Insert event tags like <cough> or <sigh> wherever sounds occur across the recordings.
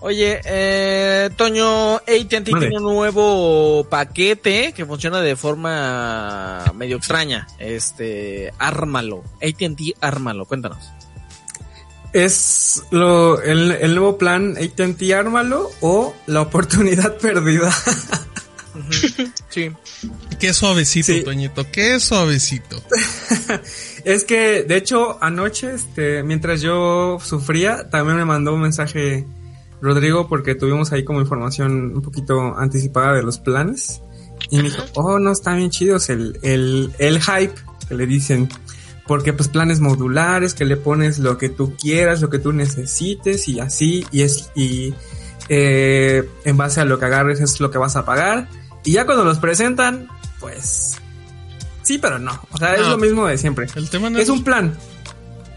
Oye, eh, Toño, AT&T tiene un nuevo paquete que funciona de forma medio extraña. Este, ármalo. AT&T, ármalo. Cuéntanos. ¿Es lo, el, el nuevo plan AT&T ármalo o la oportunidad <laughs> perdida? <laughs> sí. Qué suavecito, Toñito, qué suavecito. <laughs> es que, de hecho, anoche, este, mientras yo sufría, también me mandó un mensaje Rodrigo porque tuvimos ahí como información un poquito anticipada de los planes. Y me dijo, oh, no, están bien chidos el, el, el hype que le dicen. Porque pues planes modulares, que le pones lo que tú quieras, lo que tú necesites y así, y es, y eh, en base a lo que agarres es lo que vas a pagar. Y ya cuando los presentan, pues sí, pero no. O sea, es lo mismo de siempre. El tema es, un plan.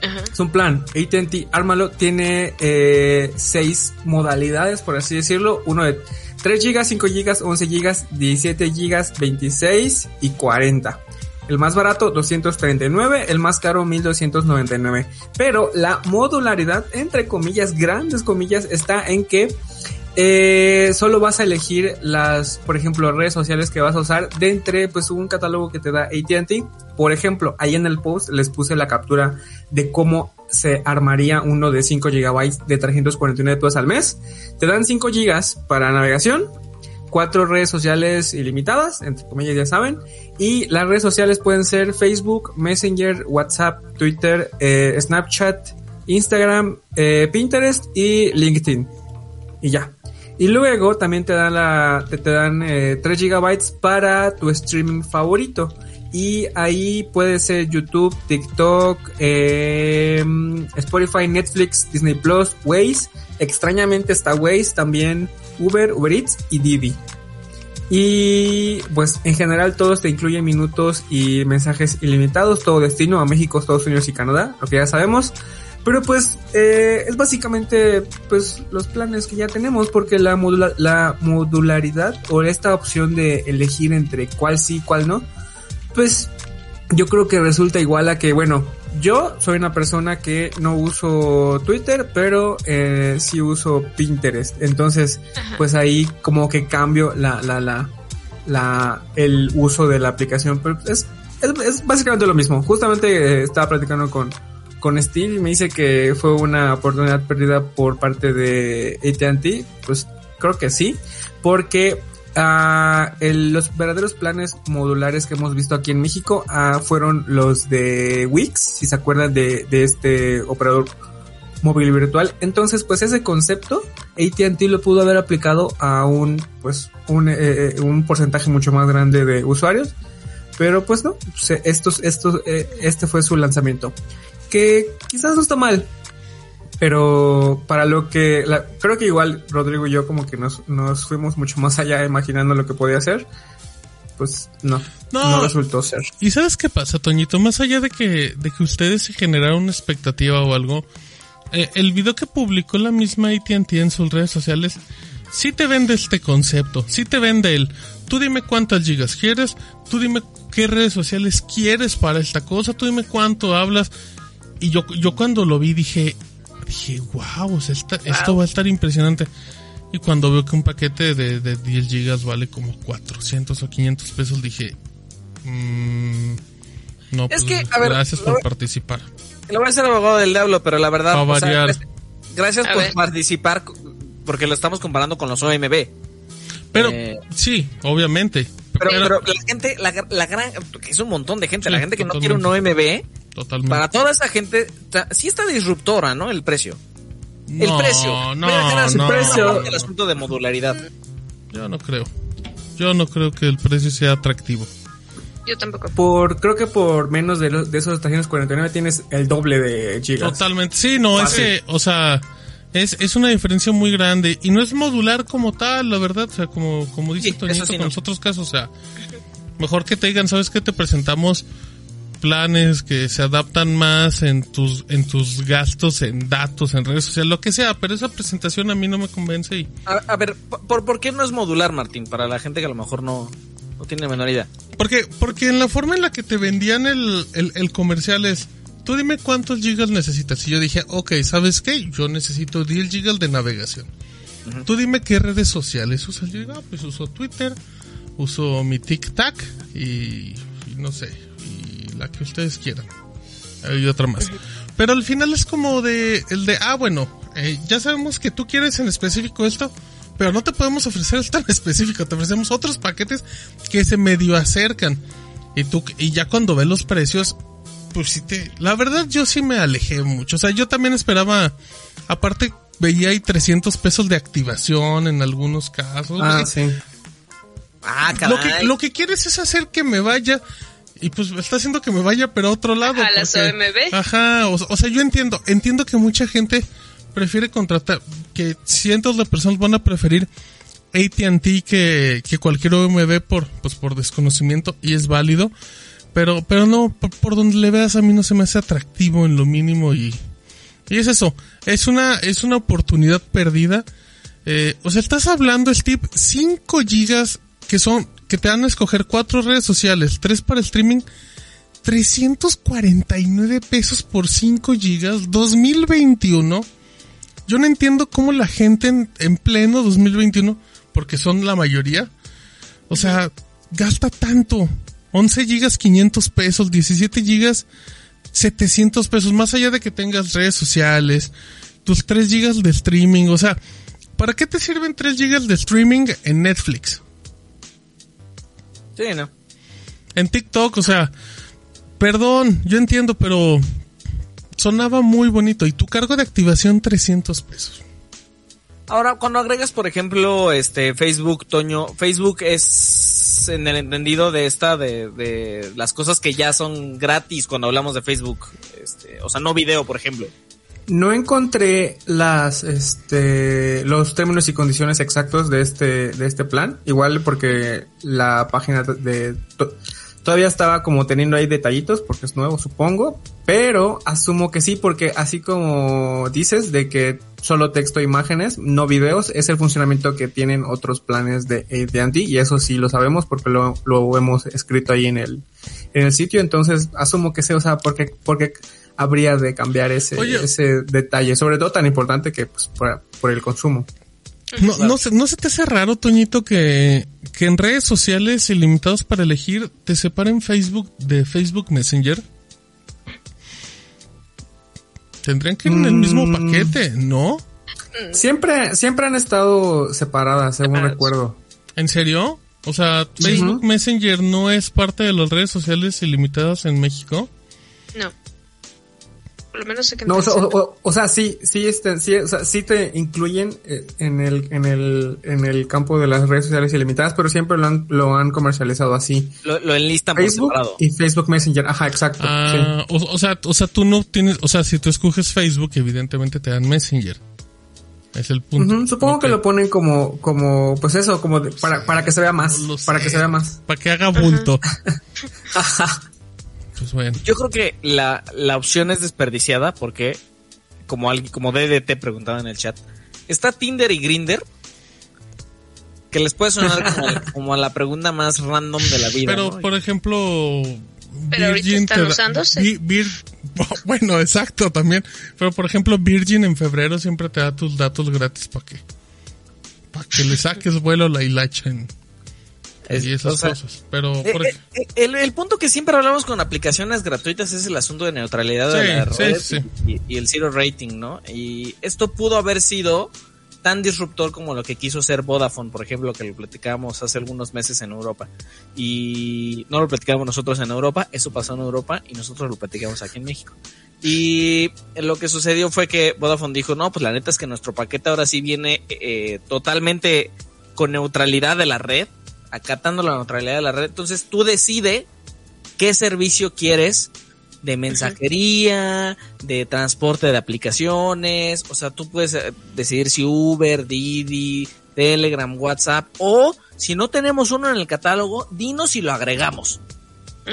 Es un plan. AT&T, ármalo, tiene eh, seis modalidades, por así decirlo. Uno de 3 GB, 5 GB, 11 GB, 17 GB, 26 y 40. El más barato 239, el más caro 1299. Pero la modularidad, entre comillas, grandes comillas, está en que eh, solo vas a elegir las, por ejemplo, redes sociales que vas a usar de entre pues un catálogo que te da AT&T. Por ejemplo, ahí en el post les puse la captura de cómo se armaría uno de 5 GB de 349 pesos al mes. Te dan 5 GB para navegación, cuatro redes sociales ilimitadas, entre comillas ya saben, y las redes sociales pueden ser Facebook, Messenger, WhatsApp, Twitter, eh, Snapchat, Instagram, eh, Pinterest y LinkedIn. Y ya. Y luego también te dan la, te, dan 3 eh, gigabytes para tu streaming favorito. Y ahí puede ser YouTube, TikTok, eh, Spotify, Netflix, Disney Plus, Waze. Extrañamente está Waze, también Uber, Uber Eats y Didi. Y pues en general todos te incluyen minutos y mensajes ilimitados, todo destino a México, Estados Unidos y Canadá, lo que ya sabemos. Pero pues eh, es básicamente pues los planes que ya tenemos porque la, la modularidad o esta opción de elegir entre cuál sí, cuál no, pues yo creo que resulta igual a que, bueno, yo soy una persona que no uso Twitter, pero eh, sí uso Pinterest. Entonces, pues ahí como que cambio la, la, la, la, el uso de la aplicación. Pero es, es, básicamente lo mismo. Justamente eh, estaba platicando con, con Steve me dice que fue una oportunidad perdida por parte de AT&T, pues creo que sí, porque uh, los verdaderos planes modulares que hemos visto aquí en México uh, fueron los de Wix, si se acuerdan de, de este operador móvil virtual. Entonces, pues ese concepto AT&T lo pudo haber aplicado a un, pues, un, eh, eh, un porcentaje mucho más grande de usuarios. Pero pues no, estos, estos, eh, este fue su lanzamiento que quizás no está mal, pero para lo que creo que igual Rodrigo y yo como que nos, nos fuimos mucho más allá imaginando lo que podía ser pues no, no, resultó ser. Y sabes qué pasa Toñito más allá de que de que ustedes se generaron una expectativa o algo eh, el video que publicó la misma AT&T en sus redes sociales sí te vende este concepto sí te vende el tú dime cuántas gigas quieres tú dime qué redes sociales quieres para esta cosa tú dime cuánto hablas y yo, yo cuando lo vi dije, dije, wow, esto va a estar impresionante. Y cuando veo que un paquete de, de 10 gigas vale como 400 o 500 pesos, dije, mmm, no, pues, gracias por participar. Lo voy a ser abogado del diablo, pero la verdad, gracias por participar, porque lo estamos comparando con los OMB. Pero, eh, sí, obviamente. Pero, pero, la gente, la, la gran, es un montón de gente, la gente que no quiere un OMB, Totalmente. Para toda esa gente, sí está disruptora, ¿no? El precio. el precio. No, no. El precio. El asunto de modularidad. Yo no creo. Yo no creo que el precio sea atractivo. Yo tampoco. Por, creo que por menos de, de esos 349 tienes el doble de gigas. Totalmente. Sí, no, es que, o sea, Es, es una diferencia muy grande y no es modular como tal, la verdad, o sea, como, como dice Sí, Toñito sí, con no. los otros casos, o sea, mejor que te digan, ¿sabes qué? Te presentamos planes que se adaptan más en tus, en tus gastos, en datos, en redes sociales, lo que sea, pero esa presentación a mí no me convence y A, a ver, ¿por, ¿por qué no es modular, Martín? Para la gente que a lo mejor no, no tiene menor idea. Porque, porque en la forma en la que te vendían el, el, el comercial es, tú dime cuántos gigas necesitas. Y yo dije, ok, ¿sabes qué? Yo necesito 10 gigas de navegación. Tú dime qué redes sociales usas. Yo digo, ah, pues uso Twitter, uso mi TikTok y, y no sé, la que ustedes quieran. Hay otra más. Pero al final es como de, el de, ah, bueno, eh, ya sabemos que tú quieres en específico esto, pero no te podemos ofrecer esto en <laughs> específico, te ofrecemos otros paquetes que se medio acercan. Y tú, y ya cuando ves los precios, pues sí te, la verdad yo sí me alejé mucho. O sea, yo también esperaba, aparte veía ahí 300 pesos de activación en algunos casos. Ah, sí. Ah, lo que, lo que quieres es hacer que me vaya. Y pues está haciendo que me vaya, pero a otro lado. A las OMB. Ajá, o, o sea, yo entiendo, entiendo que mucha gente prefiere contratar, que cientos de personas van a preferir AT&T que, que cualquier OMB por, pues por desconocimiento y es válido. Pero, pero no, por, por donde le veas a mí no se me hace atractivo en lo mínimo y, y es eso, es una, es una oportunidad perdida. Eh, o sea, estás hablando, Steve, 5 gigas que son, que te van a escoger cuatro redes sociales, tres para streaming, 349 pesos por 5 gigas, 2021. Yo no entiendo cómo la gente en, en pleno 2021, porque son la mayoría, o sea, gasta tanto. 11 gigas 500 pesos, 17 gigas 700 pesos, más allá de que tengas redes sociales, tus 3 gigas de streaming, o sea, ¿para qué te sirven 3 gigas de streaming en Netflix? Sí, ¿no? En TikTok, o sea, perdón, yo entiendo, pero sonaba muy bonito y tu cargo de activación 300 pesos. Ahora, cuando agregas, por ejemplo, este Facebook, Toño, Facebook es en el entendido de esta, de, de las cosas que ya son gratis cuando hablamos de Facebook. Este, o sea, no video, por ejemplo. No encontré las, este, los términos y condiciones exactos de este, de este plan. Igual porque la página de, to- todavía estaba como teniendo ahí detallitos porque es nuevo, supongo. Pero asumo que sí, porque así como dices de que solo texto e imágenes, no videos, es el funcionamiento que tienen otros planes de AT&T y eso sí lo sabemos porque lo, lo hemos escrito ahí en el, en el sitio. Entonces asumo que sí, o sea, porque, porque habría de cambiar ese, Oye. ese detalle, sobre todo tan importante que pues, por, por el consumo. No, no, se, ¿No se te hace raro, Toñito, que, que en redes sociales ilimitados para elegir te separen Facebook de Facebook Messenger? Tendrían que ir en el mismo Mm. paquete, ¿no? Siempre, siempre han estado separadas, según recuerdo. ¿En serio? O sea, Facebook Messenger no es parte de las redes sociales ilimitadas en México. No. Por lo menos sé que No, o sea, o, o- o sea, sí, sí, este, sí, o sea, sí te incluyen eh, en el, en el, en el campo de las redes sociales ilimitadas, pero siempre lo han, lo han comercializado así. Lo, lo enlistan por Facebook separado. y Facebook Messenger, ajá, exacto. sí. Ah, o, o sea, o sea, tú no tienes, o sea, si tú escoges Facebook, evidentemente te dan Messenger. Es el punto. Ujú, Supongo que Ok. lo ponen como, como, pues eso, como de- para, para que se vea más, No para sé. que se vea más. Para que haga bulto. <laughs> Pues bueno. Yo creo que la, la opción es desperdiciada porque, como alguien, como DDT preguntaba en el chat, está Tinder y Grinder, que les puede sonar <laughs> como, como a la pregunta más random de la vida. Pero, ¿no? por ejemplo, Pero ahorita están usándose. Vi- Vir- <laughs> bueno, exacto, también. Pero, por ejemplo, Virgin en febrero siempre te da tus datos gratis para que, para que le saques vuelo a la hilacha en, Es- y esas o sea, cosas. Pero, Eh, por eh, eh, el, el punto que siempre hablamos con aplicaciones gratuitas es el asunto de neutralidad de la red sí. Y, y el zero rating, ¿no? Y esto pudo haber sido tan disruptor como lo que quiso ser Vodafone, por ejemplo, que lo platicábamos hace algunos meses en Europa. Y no lo platicábamos nosotros en Europa, eso pasó en Europa y nosotros lo platicamos aquí en México. Y lo que sucedió fue que Vodafone dijo, no, pues la neta es que nuestro paquete ahora sí viene eh, totalmente con neutralidad de la red, acatando la neutralidad de la red. Entonces tú decide qué servicio quieres de mensajería, de transporte de aplicaciones, o sea, tú puedes eh, decidir si Uber, Didi, Telegram, WhatsApp, o si no tenemos uno en el catálogo, dinos si lo agregamos.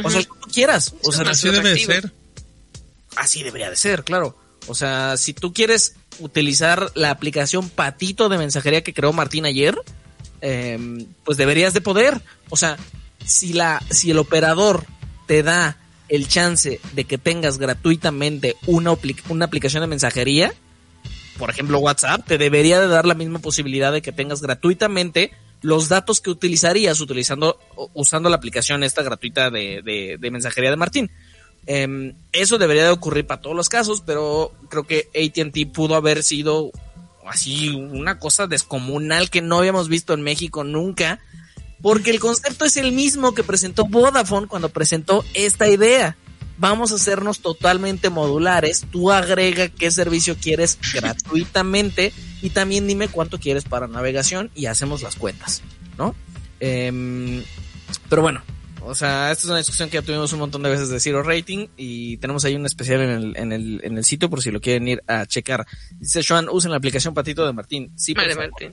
O sea, como quieras. O sea, así debe de ser. Así debería de ser, claro. O sea, si tú quieres utilizar la aplicación Patito de mensajería que creó Martín ayer, em, pues deberías de poder. O sea, si la, si el operador te da el chance de que tengas gratuitamente una, una aplicación de mensajería, por ejemplo WhatsApp, te debería de dar la misma posibilidad de que tengas gratuitamente los datos que utilizarías utilizando, usando la aplicación esta gratuita de, de, mensajería de Martín. Em, eso debería de ocurrir para todos los casos, pero creo que ATT pudo haber sido así una cosa descomunal que no habíamos visto en México nunca, porque el concepto es el mismo que presentó Vodafone cuando presentó esta idea. Vamos a hacernos totalmente modulares. Tú agrega qué servicio quieres <laughs> gratuitamente y también dime cuánto quieres para navegación y hacemos las cuentas, ¿no? Em, pero bueno, o sea, esta es una discusión que ya tuvimos un montón de veces de Zero Rating y tenemos ahí un especial en el, en el, en el sitio por si lo quieren ir a checar. Dice Joan, usen la aplicación Patito de Martín. Sí, vale, Martín.